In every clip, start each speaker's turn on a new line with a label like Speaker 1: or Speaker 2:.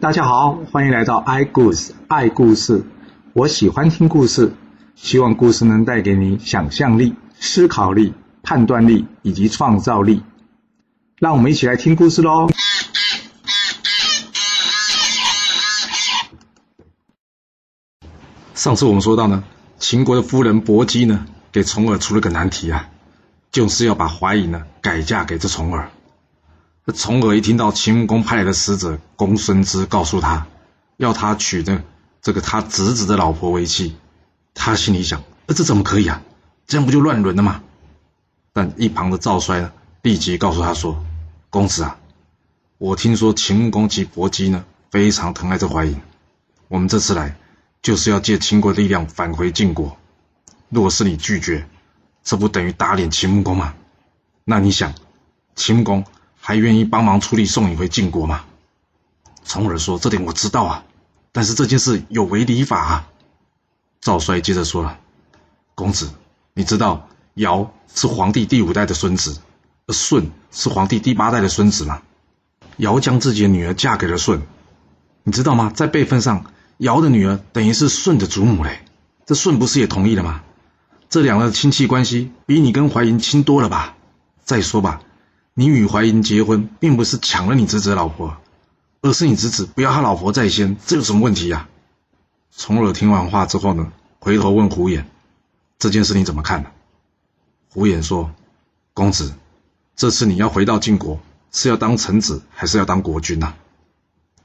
Speaker 1: 大家好，欢迎来到 i 故事爱故事。我喜欢听故事，希望故事能带给你想象力、思考力、判断力以及创造力。让我们一起来听故事喽！上次我们说到呢，秦国的夫人薄姬呢，给重耳出了个难题啊，就是要把怀疑呢改嫁给这重耳。这重耳一听到秦穆公派来的使者公孙支告诉他，要他娶的这个他侄子的老婆为妻，他心里想：呃，这怎么可以啊？这样不就乱伦了吗？但一旁的赵衰呢，立即告诉他说：“公子啊，我听说秦穆公及薄姬呢，非常疼爱这怀隐，我们这次来。”就是要借秦国的力量返回晋国，若是你拒绝，这不等于打脸秦穆公吗？那你想，秦穆公还愿意帮忙出力送你回晋国吗？重耳说：“这点我知道啊，但是这件事有违礼法啊。”赵衰接着说了：“公子，你知道尧是皇帝第五代的孙子，而舜是皇帝第八代的孙子吗？尧将自己的女儿嫁给了舜，你知道吗？在辈分上。”尧的女儿等于是舜的祖母嘞，这舜不是也同意了吗？这两个亲戚关系比你跟怀银亲多了吧？再说吧，你与怀银结婚，并不是抢了你侄子的老婆，而是你侄子不要他老婆在先，这有什么问题呀？重耳听完话之后呢，回头问胡衍：“这件事你怎么看呢？”胡衍说：“公子，这次你要回到晋国，是要当臣子，还是要当国君呐？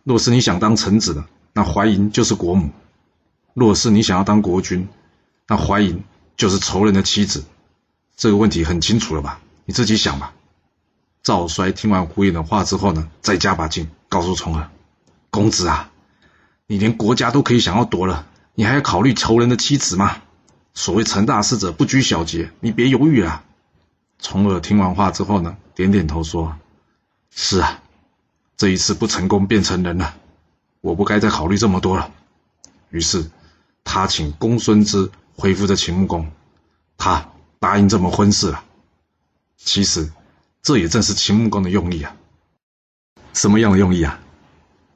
Speaker 1: 若是你想当臣子的。”那怀银就是国母，若是你想要当国君，那怀银就是仇人的妻子。这个问题很清楚了吧？你自己想吧。赵衰听完胡衍的话之后呢，再加把劲，告诉重耳：“公子啊，你连国家都可以想要夺了，你还要考虑仇人的妻子吗？所谓成大事者不拘小节，你别犹豫啊。”重耳听完话之后呢，点点头说：“是啊，这一次不成功变成人了。”我不该再考虑这么多了。于是，他请公孙支回复着秦穆公，他答应这门婚事了。其实，这也正是秦穆公的用意啊。什么样的用意啊？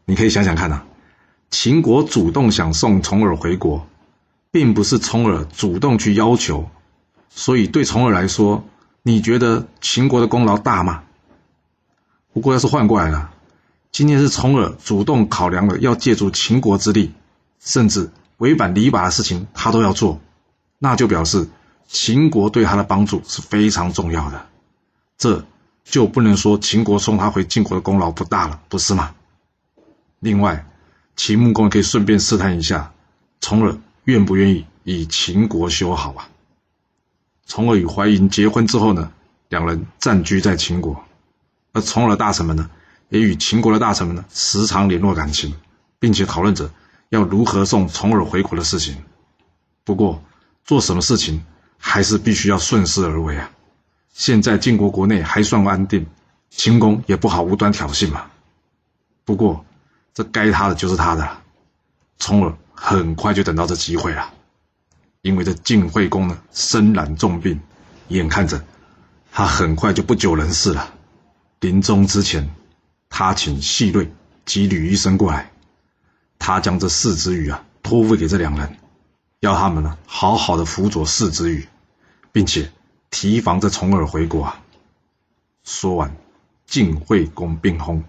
Speaker 1: 你可以想想看呐。秦国主动想送重耳回国，并不是重耳主动去要求，所以对重耳来说，你觉得秦国的功劳大吗？不过要是换过来了。今天是重耳主动考量了要借助秦国之力，甚至违反礼法的事情，他都要做，那就表示秦国对他的帮助是非常重要的，这就不能说秦国送他回晋国的功劳不大了，不是吗？另外，秦穆公可以顺便试探一下，重耳愿不愿意与秦国修好啊？重耳与怀银结婚之后呢，两人暂居在秦国，而重耳大臣们呢？也与秦国的大臣们呢时常联络感情，并且讨论着要如何送重耳回国的事情。不过，做什么事情还是必须要顺势而为啊！现在晋国国内还算安定，秦公也不好无端挑衅嘛。不过，这该他的就是他的，从而很快就等到这机会了，因为这晋惠公呢身染重病，眼看着他很快就不久人世了，临终之前。他请细瑞及吕医生过来，他将这四之羽啊托付给这两人，要他们呢好好的辅佐四之羽，并且提防着重耳回国啊。说完，晋惠公病薨，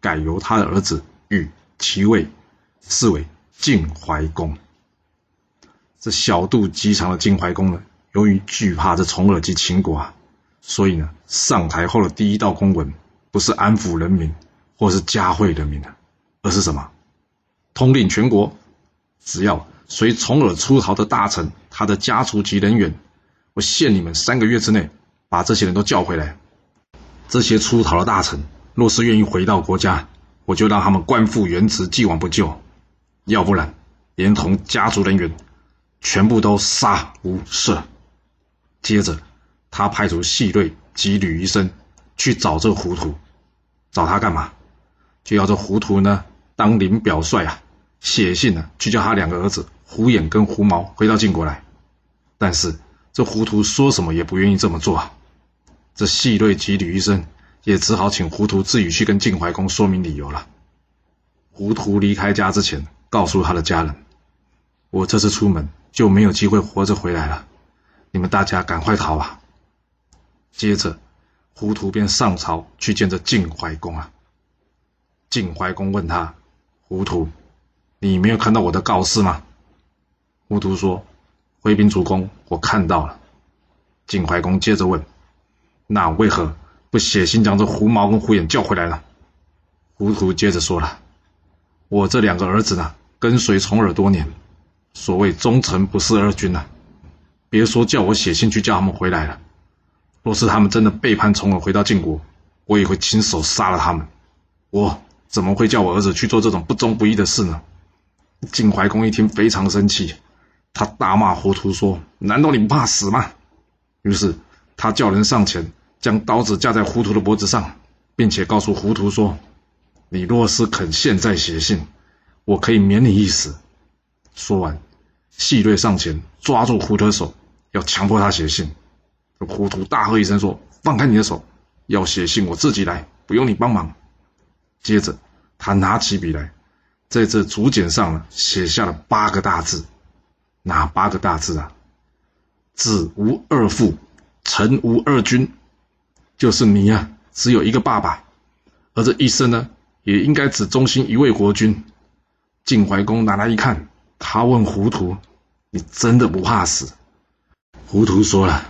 Speaker 1: 改由他的儿子与其位，是为晋怀公。这小肚鸡肠的晋怀公呢，由于惧怕这重耳及秦国啊，所以呢上台后的第一道公文。不是安抚人民，或是加惠人民的，而是什么？统领全国，只要随重耳出逃的大臣，他的家族及人员，我限你们三个月之内把这些人都叫回来。这些出逃的大臣，若是愿意回到国家，我就让他们官复原职，既往不咎；要不然，连同家族人员，全部都杀无赦。接着，他派出细瑞及吕医生。去找这糊涂，找他干嘛？就要这糊涂呢当领表率啊，写信呢去叫他两个儿子胡眼跟胡毛回到晋国来。但是这糊涂说什么也不愿意这么做啊。这细瑞及吕医生也只好请糊涂自己去跟晋怀公说明理由了。糊涂离开家之前，告诉他的家人：“我这次出门就没有机会活着回来了，你们大家赶快逃吧！”接着，糊涂便上朝去见这晋怀公啊。晋怀公问他：“糊涂，你没有看到我的告示吗？”糊涂说：“回禀主公，我看到了。”晋怀公接着问：“那为何不写信将这胡毛跟胡眼叫回来呢？”胡图接着说了：“我这两个儿子呢，跟随重耳多年，所谓忠臣不事二君呐，别说叫我写信去叫他们回来了，若是他们真的背叛重耳回到晋国，我也会亲手杀了他们。我怎么会叫我儿子去做这种不忠不义的事呢？”晋怀公一听非常生气，他大骂胡图说：“难道你不怕死吗？”于是他叫人上前，将刀子架在胡图的脖子上，并且告诉胡图说：“你若是肯现在写信，我可以免你一死。”说完，细锐上前抓住胡图的手，要强迫他写信。胡图大喝一声说：“放开你的手！要写信我自己来，不用你帮忙。”接着他拿起笔来，在这竹简上呢写下了八个大字。哪八个大字啊？子无二父，臣无二君，就是你呀，只有一个爸爸，而这一生呢，也应该只忠心一位国君。晋怀公拿来一看，他问胡图：“你真的不怕死？”胡图说了：“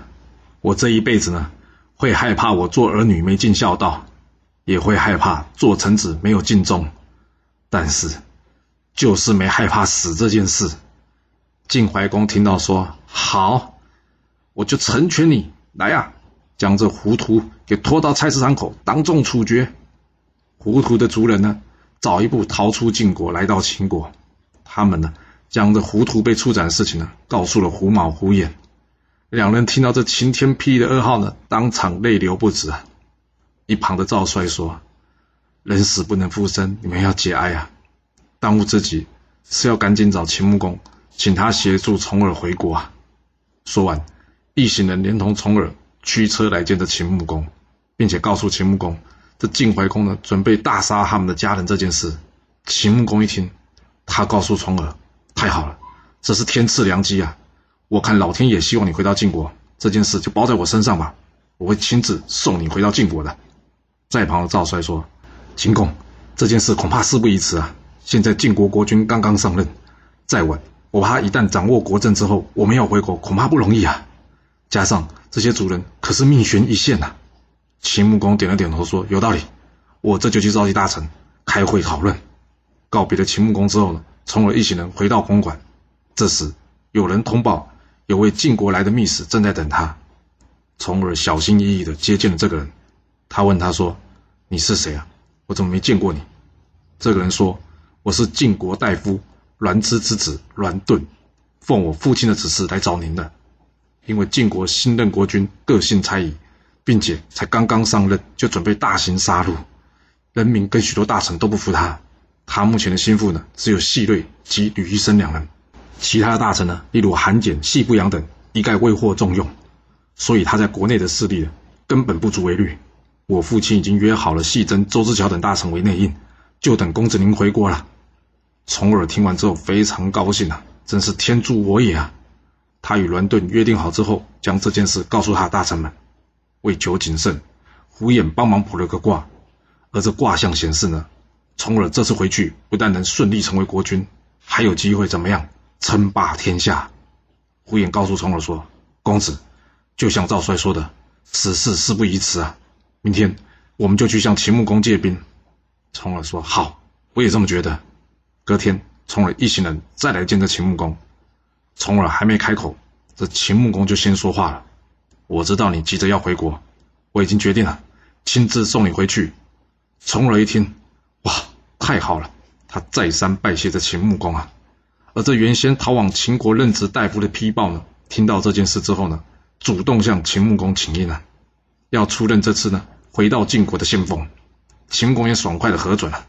Speaker 1: 我这一辈子呢，会害怕我做儿女没尽孝道，也会害怕做臣子没有尽忠，但是就是没害怕死这件事。”晋怀公听到说：“好。”我就成全你来呀，将这胡图给拖到菜市场口，当众处决。胡图的族人呢，早一步逃出晋国，来到秦国。他们呢，将这胡图被处斩的事情呢，告诉了胡毛、胡眼。两人听到这晴天霹雳的噩耗呢，当场泪流不止啊。一旁的赵帅说：“人死不能复生，你们要节哀啊！当务之急是要赶紧找秦穆公，请他协助重耳回国啊。”说完。一行人连同重耳驱车来见这秦穆公，并且告诉秦穆公，这晋怀公呢准备大杀他们的家人这件事。秦穆公一听，他告诉重耳：“太好了，这是天赐良机啊！我看老天也希望你回到晋国，这件事就包在我身上吧，我会亲自送你回到晋国的。”在旁的赵帅说：“秦公，这件事恐怕事不宜迟啊！现在晋国国君刚刚上任，再晚，我怕一旦掌握国政之后，我们要回国恐怕不容易啊。”加上这些主人可是命悬一线呐！秦穆公点了点头，说：“有道理，我这就去召集大臣开会讨论。”告别了秦穆公之后呢，重耳一行人回到公馆。这时有人通报，有位晋国来的密使正在等他。重耳小心翼翼地接见了这个人。他问他说：“你是谁啊？我怎么没见过你？”这个人说：“我是晋国大夫栾之之子栾盾，奉我父亲的指示来找您的。”因为晋国新任国君个性猜疑，并且才刚刚上任就准备大行杀戮，人民跟许多大臣都不服他。他目前的心腹呢，只有细瑞及吕医生两人，其他的大臣呢，例如韩简、细不扬等，一概未获重用。所以他在国内的势力呢根本不足为虑。我父亲已经约好了细珍、周之乔等大臣为内应，就等公子您回国了。重耳听完之后非常高兴啊，真是天助我也啊！他与栾盾约定好之后，将这件事告诉他大臣们。为求谨慎，胡眼帮忙卜了个卦，而这卦象显示呢，重耳这次回去不但能顺利成为国君，还有机会怎么样称霸天下。胡眼告诉重耳说：“公子，就像赵帅说的，此事事不宜迟啊！明天我们就去向秦穆公借兵。”重耳说：“好，我也这么觉得。”隔天，重耳一行人再来见这秦穆公。重耳还没开口，这秦穆公就先说话了：“我知道你急着要回国，我已经决定了，亲自送你回去。”重耳一听，哇，太好了！他再三拜谢这秦穆公啊。而这原先逃往秦国任职大夫的丕豹呢，听到这件事之后呢，主动向秦穆公请缨了，要出任这次呢回到晋国的先锋。秦穆公也爽快的核准了。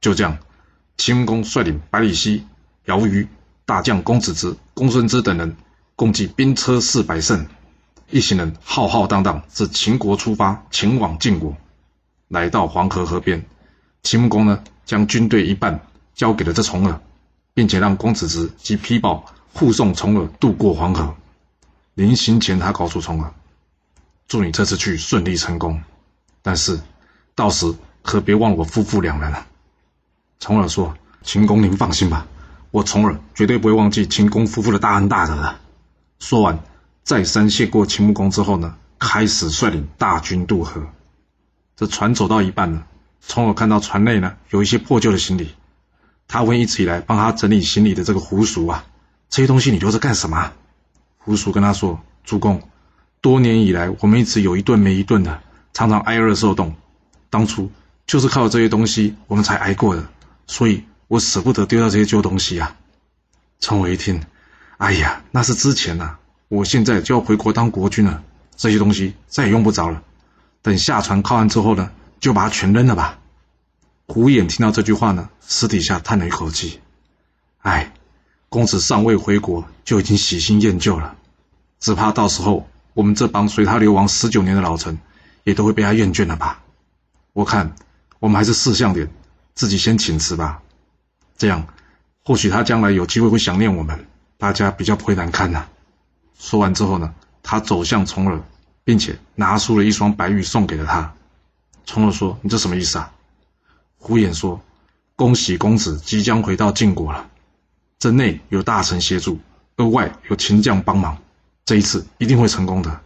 Speaker 1: 就这样，秦穆公率领百里奚、姚瑜。大将公子之、公孙支等人共计兵车四百乘，一行人浩浩荡荡自秦国出发，前往晋国。来到黄河河边，秦穆公呢将军队一半交给了这重耳，并且让公子直及皮宝护送重耳渡过黄河。临行前，他告诉重耳：“祝你这次去顺利成功，但是到时可别忘我夫妇两人了。”重耳说：“秦公，您放心吧，我重耳绝对不会忘记秦公夫妇的大恩大德的。”说完，再三谢过秦穆公之后呢，开始率领大军渡河。这船走到一半呢，重耳看到船内呢有一些破旧的行李，他问一直以来帮他整理行李的这个胡叔啊：“这些东西你留着干什么？”胡叔跟他说：“主公，多年以来我们一直有一顿没一顿的，常常挨饿受冻。当初就是靠这些东西我们才挨过的。”所以我舍不得丢掉这些旧东西啊！陈伟一听，哎呀，那是之前呐，我现在就要回国当国君了，这些东西再也用不着了。等下船靠岸之后呢，就把它全扔了吧。胡眼听到这句话呢，私底下叹了一口气，哎，公子尚未回国就已经喜新厌旧了，只怕到时候我们这帮随他流亡十九年的老臣，也都会被他厌倦了吧。我看我们还是识相点。自己先请辞吧，这样或许他将来有机会会想念我们，大家比较不会难堪呐。说完之后呢，他走向重耳，并且拿出了一双白玉送给了他。重耳说：“你这什么意思啊？”胡眼说：“恭喜公子即将回到晋国了，这内有大臣协助，而外有秦将帮忙，这一次一定会成功的。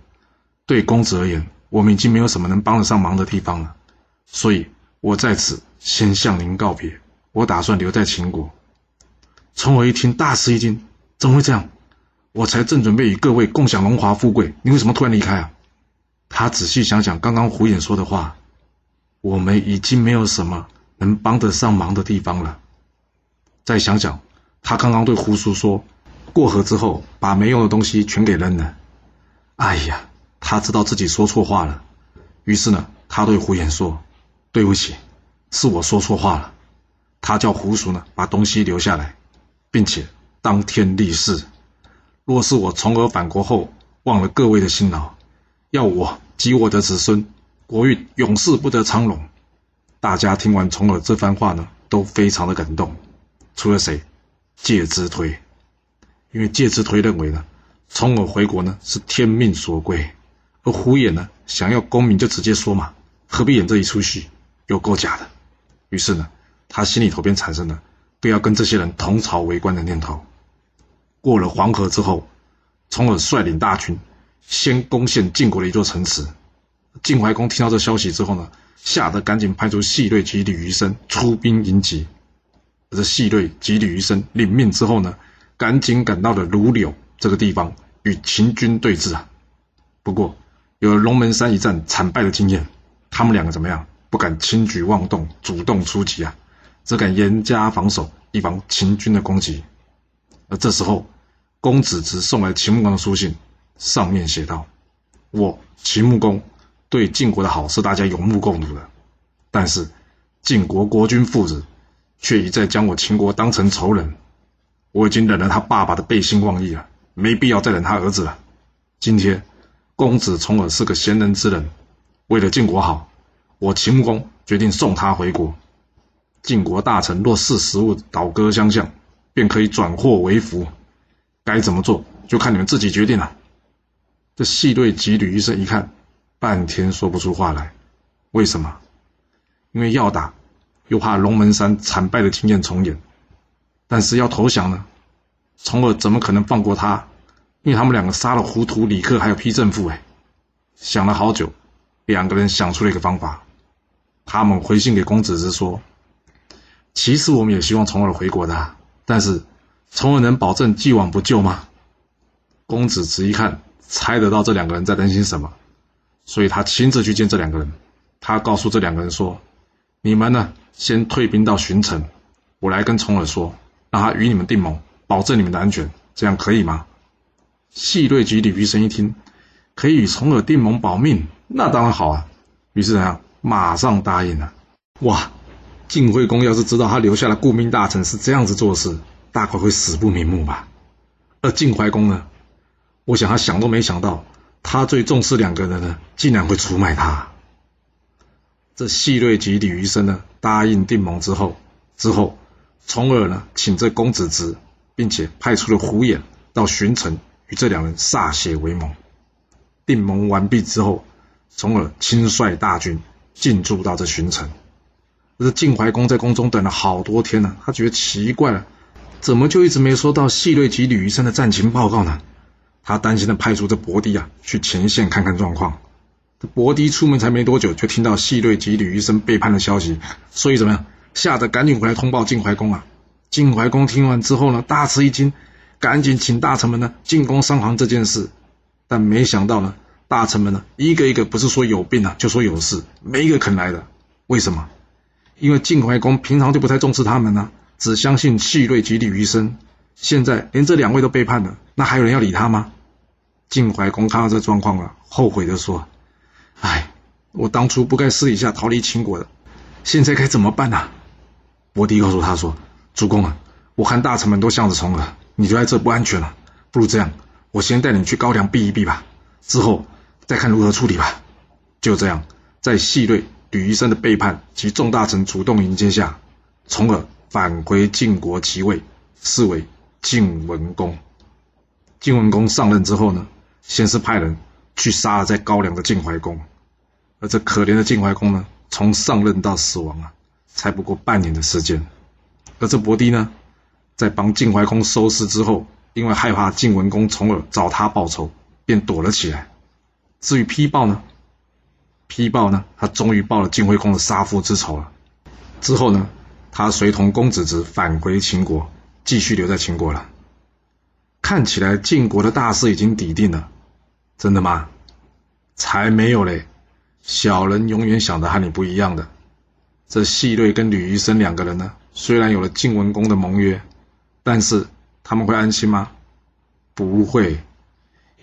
Speaker 1: 对公子而言，我们已经没有什么能帮得上忙的地方了，所以。”我在此先向您告别，我打算留在秦国。从我一听，大吃一惊，怎么会这样？我才正准备与各位共享荣华富贵，你为什么突然离开啊？他仔细想想刚刚胡眼说的话，我们已经没有什么能帮得上忙的地方了。再想想，他刚刚对胡叔说，过河之后把没用的东西全给扔了。哎呀，他知道自己说错话了，于是呢，他对胡眼说。对不起，是我说错话了。他叫胡叔呢，把东西留下来，并且当天立誓，若是我从耳返国后忘了各位的辛劳，要我及我的子孙国运永世不得昌隆。大家听完从耳这番话呢，都非常的感动。除了谁？介之推，因为介之推认为呢，从耳回国呢是天命所归，而胡眼呢想要功名就直接说嘛，何必演这一出戏？有够假的，于是呢，他心里头便产生了不要跟这些人同朝为官的念头。过了黄河之后，从而率领大军先攻陷晋国的一座城池。晋怀公听到这消息之后呢，吓得赶紧派出细锐及吕余生出兵迎击。而这细锐及吕余生领命之后呢，赶紧赶到了卢柳这个地方与秦军对峙啊。不过有了龙门山一战惨败的经验，他们两个怎么样？不敢轻举妄动，主动出击啊，只敢严加防守，以防秦军的攻击。而这时候，公子直送来秦穆公的书信，上面写道：“我秦穆公对晋国的好是大家有目共睹的，但是晋国国君父子却一再将我秦国当成仇人。我已经忍了他爸爸的背信忘义了，没必要再忍他儿子了。今天公子重耳是个贤人之人，为了晋国好。”我秦穆公决定送他回国。晋国大臣若视时务倒戈相向，便可以转祸为福。该怎么做，就看你们自己决定了。这细锐及吕医生一看，半天说不出话来。为什么？因为要打，又怕龙门山惨败的经验重演；但是要投降呢，从而怎么可能放过他？因为他们两个杀了胡图、李克，还有批正父。哎，想了好久，两个人想出了一个方法。他们回信给公子之说：“其实我们也希望重耳回国的，但是重耳能保证既往不咎吗？”公子直一看，猜得到这两个人在担心什么，所以他亲自去见这两个人。他告诉这两个人说：“你们呢，先退兵到巡城，我来跟重耳说，让他与你们定盟，保证你们的安全，这样可以吗？”细锐及李余生一听，可以与重耳定盟保命，那当然好啊。于是怎样？马上答应了。哇，晋惠公要是知道他留下的顾命大臣是这样子做事，大概会死不瞑目吧。而晋怀公呢，我想他想都没想到，他最重视两个人呢，竟然会出卖他。这细锐及李余生呢，答应定盟之后，之后从而呢，请这公子职，并且派出了胡衍到巡城，与这两人歃血为盟。定盟完毕之后，从而亲率大军进驻到这巡城。这晋怀公在宫中等了好多天了，他觉得奇怪了，怎么就一直没收到细瑞及吕医生的战情报告呢？他担心的派出这伯迪啊去前线看看状况。这伯迪出门才没多久，就听到细瑞及吕医生背叛的消息，所以怎么样？吓得赶紧回来通报晋怀公啊！晋怀公听完之后呢，大吃一惊，赶紧请大臣们呢进宫商量这件事。但没想到呢，大臣们呢一个一个不是说有病啊，就说有事，没一个肯来的。为什么？因为晋怀公平常就不太重视他们呢，只相信细瑞及吕医生。现在连这两位都背叛了，那还有人要理他吗？晋怀公看到这状况了，后悔的说：“哎，我当初不该私底下逃离秦国的，现在该怎么办呢？”伯迪告诉他说：“主公啊，我看大臣们都向着从了，你就在这不安全了。不如这样，我先带你去高梁避一避吧，之后再看如何处理吧。”就这样，在细瑞、吕医生的背叛及众大臣主动迎接下，从而返回晋国即位，视为晋文公。晋文公上任之后呢，先是派人去杀了在高梁的晋怀公，而这可怜的晋怀公呢，从上任到死亡啊。才不过半年的时间，而这伯迪呢，在帮晋怀公收尸之后，因为害怕晋文公从而找他报仇，便躲了起来。至于批报呢，批报呢，他终于报了晋惠公的杀父之仇了。之后呢，他随同公子侄返回秦国，继续留在秦国了。看起来晋国的大事已经抵定了，真的吗？才没有嘞！小人永远想的和你不一样的。这细瑞跟吕余生两个人呢，虽然有了晋文公的盟约，但是他们会安心吗？不会，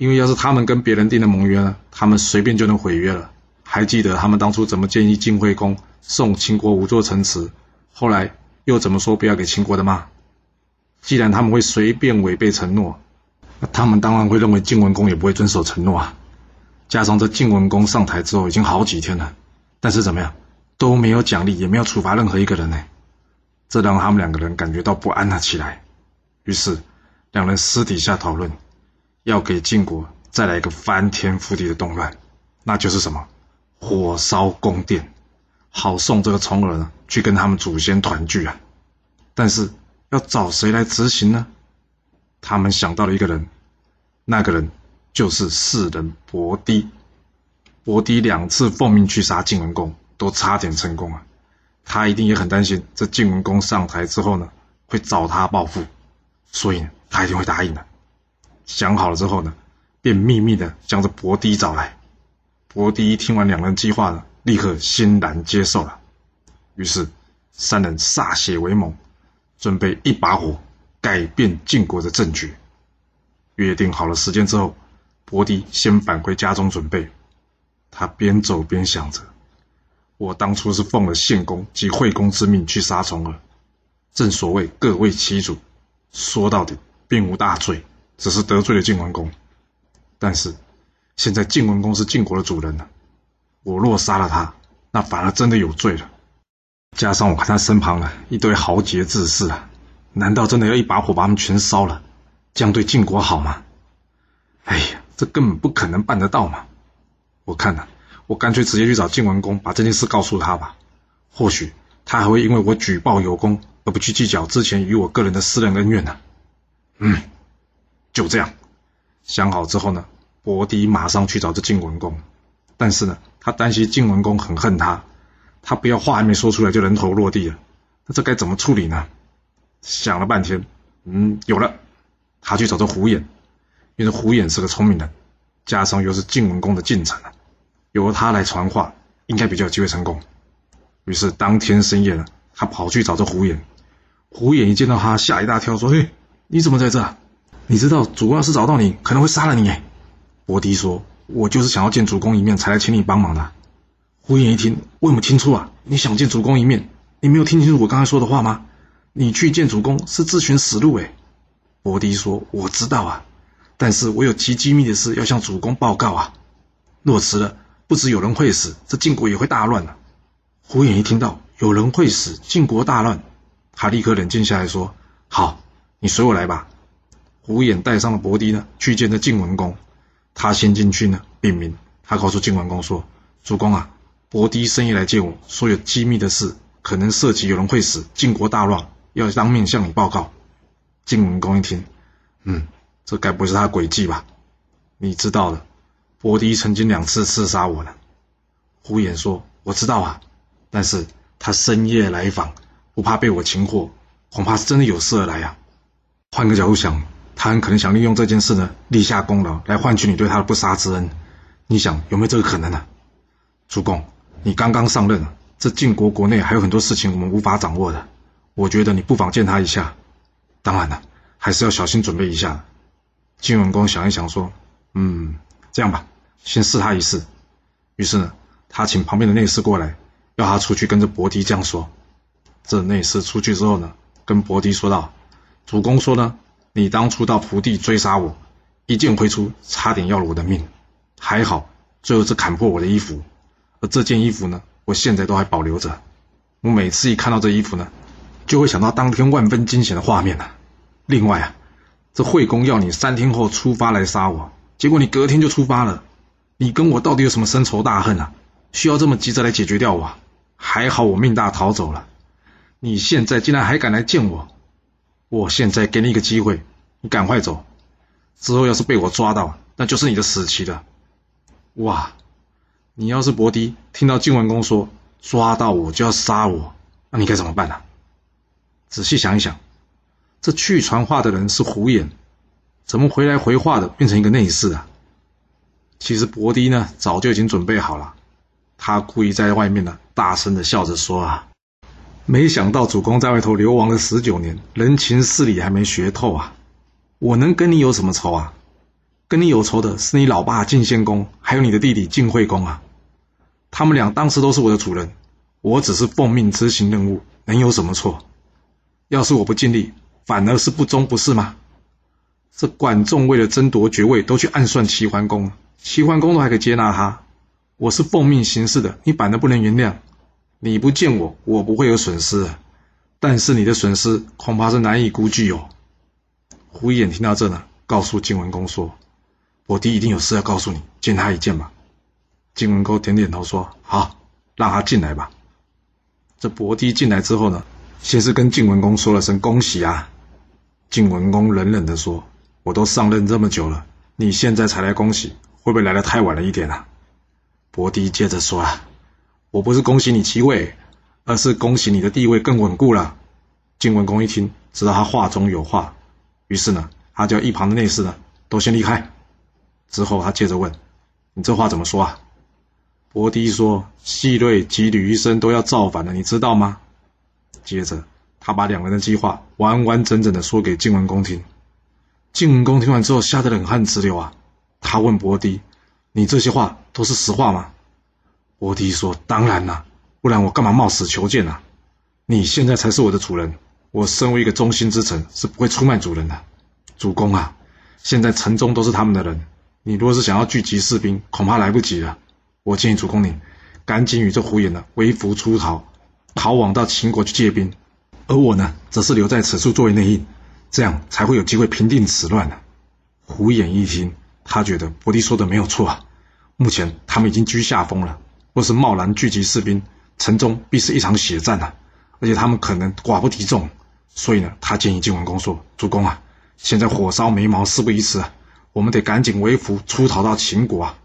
Speaker 1: 因为要是他们跟别人订的盟约呢，他们随便就能毁约了。还记得他们当初怎么建议晋惠公送秦国五座城池，后来又怎么说不要给秦国的吗？既然他们会随便违背承诺，那他们当然会认为晋文公也不会遵守承诺啊。加上这晋文公上台之后已经好几天了，但是怎么样？都没有奖励，也没有处罚任何一个人呢，这让他们两个人感觉到不安了起来。于是，两人私底下讨论，要给晋国再来一个翻天覆地的动乱，那就是什么？火烧宫殿，好送这个重耳呢去跟他们祖先团聚啊！但是要找谁来执行呢？他们想到了一个人，那个人就是世人伯狄。伯狄两次奉命去杀晋文公。都差点成功啊！他一定也很担心，这晋文公上台之后呢，会找他报复，所以他一定会答应的。想好了之后呢，便秘密的将这伯堤找来。伯堤听完两人计划呢，立刻欣然接受了。于是三人歃血为盟，准备一把火改变晋国的政局。约定好了时间之后，伯堤先返回家中准备。他边走边想着。我当初是奉了献公及惠公之命去杀重耳，正所谓各为其主，说到底并无大罪，只是得罪了晋文公。但是现在晋文公是晋国的主人了，我若杀了他，那反而真的有罪了。加上我看他身旁啊一堆豪杰志士啊，难道真的要一把火把他们全烧了？这样对晋国好吗？哎呀，这根本不可能办得到嘛！我看呢。我干脆直接去找晋文公，把这件事告诉他吧。或许他还会因为我举报有功，而不去计较之前与我个人的私人恩怨呢。嗯，就这样想好之后呢，伯迪马上去找这晋文公。但是呢，他担心晋文公很恨他，他不要话还没说出来就人头落地了。那这该怎么处理呢？想了半天，嗯，有了，他去找这胡眼，因为胡眼是个聪明人，加上又是晋文公的近臣啊。由他来传话，应该比较有机会成功。于是当天深夜呢，他跑去找这胡眼。胡眼一见到他，吓一大跳，说：“嘿，你怎么在这？你知道主公要是找到你，可能会杀了你哎。”伯迪说：“我就是想要见主公一面，才来请你帮忙的。”胡眼一听，我有没听错啊？你想见主公一面，你没有听清楚我刚才说的话吗？你去见主公是自寻死路。哎，伯迪说：“我知道啊，但是我有极机密的事要向主公报告啊，若迟了。”不止有人会死，这晋国也会大乱了。胡眼一听到有人会死，晋国大乱，他立刻冷静下来说：“好，你随我来吧。”胡眼带上了伯迪呢，去见了晋文公。他先进去呢，禀明。他告诉晋文公说：“主公啊，伯迪深夜来见我说有机密的事，可能涉及有人会死，晋国大乱，要当面向你报告。”晋文公一听，嗯，这该不是他诡计吧？你知道的，伯迪曾经两次刺杀我了。胡眼说：“我知道啊，但是他深夜来访，不怕被我擒获，恐怕是真的有事而来呀。换个角度想。”他很可能想利用这件事呢，立下功劳来换取你对他的不杀之恩。你想有没有这个可能呢？主公，你刚刚上任，这晋国国内还有很多事情我们无法掌握的。我觉得你不妨见他一下。当然了，还是要小心准备一下。晋文公想一想说：“嗯，这样吧，先试他一试。”于是呢，他请旁边的内侍过来，要他出去跟着伯迪这样说。这内侍出去之后呢，跟伯迪说道：“主公说呢。”你当初到蒲地追杀我，一剑挥出，差点要了我的命，还好最后是砍破我的衣服，而这件衣服呢，我现在都还保留着。我每次一看到这衣服呢，就会想到当天万分惊险的画面呢。另外啊，这惠公要你三天后出发来杀我，结果你隔天就出发了，你跟我到底有什么深仇大恨啊？需要这么急着来解决掉我？还好我命大逃走了，你现在竟然还敢来见我！我现在给你一个机会，你赶快走。之后要是被我抓到，那就是你的死期了。哇，你要是伯迪听到晋文公说抓到我就要杀我，那你该怎么办呢？仔细想一想，这去传话的人是胡眼，怎么回来回话的变成一个内侍啊？其实伯迪呢早就已经准备好了，他故意在外面呢大声的笑着说啊。没想到主公在外头流亡了十九年，人情事理还没学透啊！我能跟你有什么仇啊？跟你有仇的是你老爸晋献公，还有你的弟弟晋惠公啊！他们俩当时都是我的主人，我只是奉命执行任务，能有什么错？要是我不尽力，反而是不忠，不是吗？这管仲为了争夺爵位，都去暗算齐桓公，齐桓公都还可以接纳他，我是奉命行事的，你反而不能原谅？你不见我，我不会有损失，但是你的损失恐怕是难以估计哦。胡眼听到这呢，告诉晋文公说：“伯迪一定有事要告诉你，见他一见吧。”晋文公点点头说：“好，让他进来吧。”这伯迪进来之后呢，先是跟晋文公说了声恭喜啊。晋文公冷冷的说：“我都上任这么久了，你现在才来恭喜，会不会来的太晚了一点啊？”伯迪接着说啊。我不是恭喜你齐位，而是恭喜你的地位更稳固了。晋文公一听，知道他话中有话，于是呢，他叫一旁的内侍呢都先离开。之后他接着问：“你这话怎么说啊？”伯迪说：“细瑞及吕医生都要造反了，你知道吗？”接着他把两个人的计划完完整整的说给晋文公听。晋文公听完之后，吓得冷汗直流啊！他问伯迪：“你这些话都是实话吗？”伯迪说：“当然啦，不然我干嘛冒死求见啊？你现在才是我的主人，我身为一个忠心之臣，是不会出卖主人的。主公啊，现在城中都是他们的人，你若是想要聚集士兵，恐怕来不及了。我建议主公你赶紧与这胡眼呢为俘出逃，逃往到秦国去借兵，而我呢，则是留在此处作为内应，这样才会有机会平定此乱呢。”胡眼一听，他觉得伯迪说的没有错啊，目前他们已经居下风了。若是贸然聚集士兵，城中必是一场血战呐！而且他们可能寡不敌众，所以呢，他建议晋文公说：“主公啊，现在火烧眉毛，事不宜迟啊，我们得赶紧微服出逃到秦国啊！”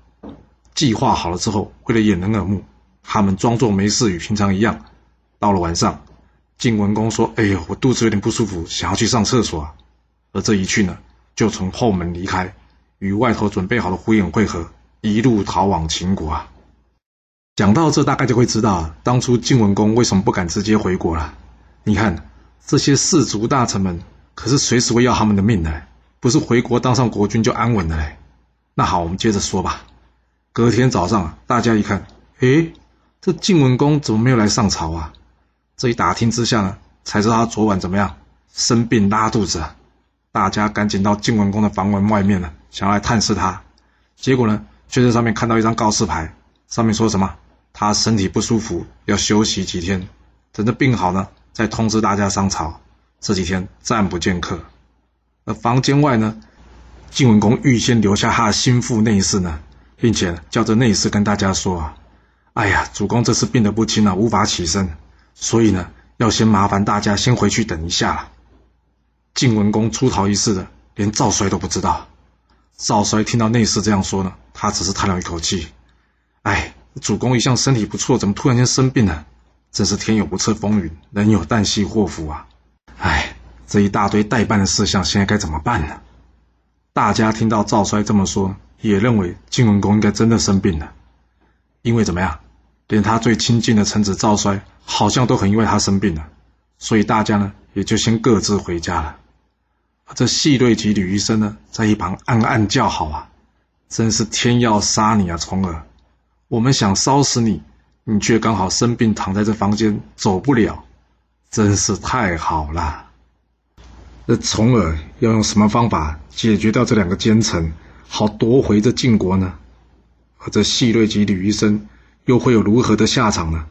Speaker 1: 计划好了之后，为了掩人耳目，他们装作没事，与平常一样。到了晚上，晋文公说：“哎呦，我肚子有点不舒服，想要去上厕所啊！”而这一去呢，就从后门离开，与外头准备好的胡眼会合，一路逃往秦国啊！讲到这，大概就会知道当初晋文公为什么不敢直接回国了。你看这些士族大臣们，可是随时会要他们的命的，不是回国当上国君就安稳的嘞。那好，我们接着说吧。隔天早上，大家一看，诶，这晋文公怎么没有来上朝啊？这一打听之下呢，才知道他昨晚怎么样，生病拉肚子。大家赶紧到晋文公的房门外面呢，想要来探视他。结果呢，却在上面看到一张告示牌，上面说什么？他身体不舒服，要休息几天，等着病好呢，再通知大家上朝，这几天暂不见客。而房间外呢，晋文公预先留下他的心腹内侍呢，并且叫着内侍跟大家说啊：“哎呀，主公这次病得不轻啊，无法起身，所以呢，要先麻烦大家先回去等一下。”晋文公出逃一事的，连赵衰都不知道。赵衰听到内侍这样说呢，他只是叹了一口气：“哎，主公一向身体不错，怎么突然间生病了？真是天有不测风云，人有旦夕祸福啊！哎，这一大堆待办的事项，现在该怎么办呢？”大家听到赵衰这么说，也认为晋文公应该真的生病了，因为怎么样，连他最亲近的臣子赵衰，好像都很因为他生病了，所以大家呢，也就先各自回家了。这细瑞及吕医生呢，在一旁暗暗叫好啊！真是天要杀你啊，重耳！我们想烧死你，你却刚好生病躺在这房间走不了，真是太好了。那重耳要用什么方法解决掉这两个奸臣，好夺回这晋国呢？而这细瑞及吕医生又会有如何的下场呢？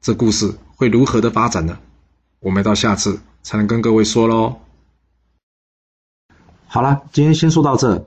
Speaker 1: 这故事会如何的发展呢？我们到下次才能跟各位说喽。
Speaker 2: 好了，今天先说到这。